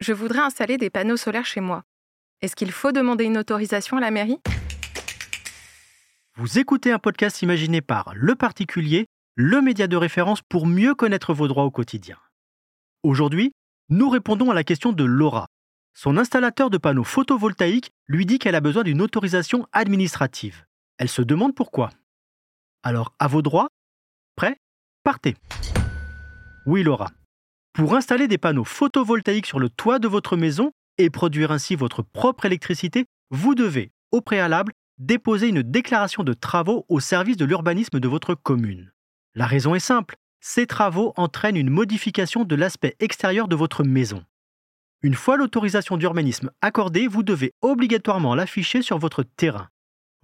Je voudrais installer des panneaux solaires chez moi. Est-ce qu'il faut demander une autorisation à la mairie? Vous écoutez un podcast imaginé par Le Particulier, le média de référence pour mieux connaître vos droits au quotidien. Aujourd'hui, nous répondons à la question de Laura. Son installateur de panneaux photovoltaïques lui dit qu'elle a besoin d'une autorisation administrative. Elle se demande pourquoi. Alors, à vos droits Prêt Partez Oui, Laura. Pour installer des panneaux photovoltaïques sur le toit de votre maison et produire ainsi votre propre électricité, vous devez, au préalable, déposer une déclaration de travaux au service de l'urbanisme de votre commune. La raison est simple, ces travaux entraînent une modification de l'aspect extérieur de votre maison. Une fois l'autorisation d'urbanisme accordée, vous devez obligatoirement l'afficher sur votre terrain.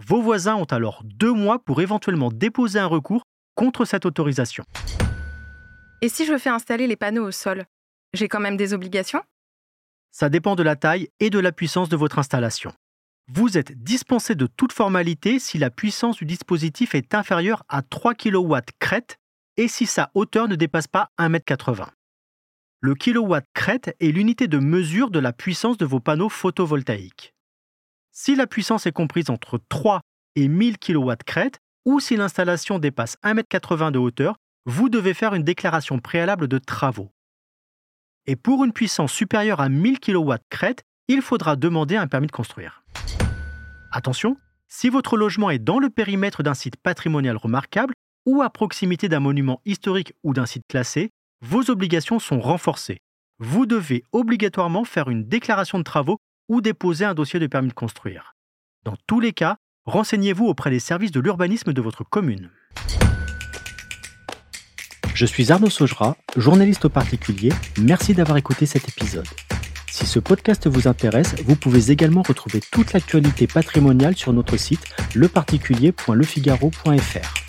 Vos voisins ont alors deux mois pour éventuellement déposer un recours contre cette autorisation. Et si je fais installer les panneaux au sol J'ai quand même des obligations? Ça dépend de la taille et de la puissance de votre installation. Vous êtes dispensé de toute formalité si la puissance du dispositif est inférieure à 3 kW crête et si sa hauteur ne dépasse pas 1,80 m. Le kilowatt crête est l'unité de mesure de la puissance de vos panneaux photovoltaïques. Si la puissance est comprise entre 3 et 1000 kW crête, ou si l'installation dépasse 1,80 m de hauteur, vous devez faire une déclaration préalable de travaux. Et pour une puissance supérieure à 1000 kW crête, il faudra demander un permis de construire. Attention, si votre logement est dans le périmètre d'un site patrimonial remarquable ou à proximité d'un monument historique ou d'un site classé, vos obligations sont renforcées. Vous devez obligatoirement faire une déclaration de travaux ou déposer un dossier de permis de construire. Dans tous les cas, renseignez-vous auprès des services de l'urbanisme de votre commune. Je suis Arnaud Saugera, journaliste au particulier. Merci d'avoir écouté cet épisode. Si ce podcast vous intéresse, vous pouvez également retrouver toute l'actualité patrimoniale sur notre site leparticulier.lefigaro.fr.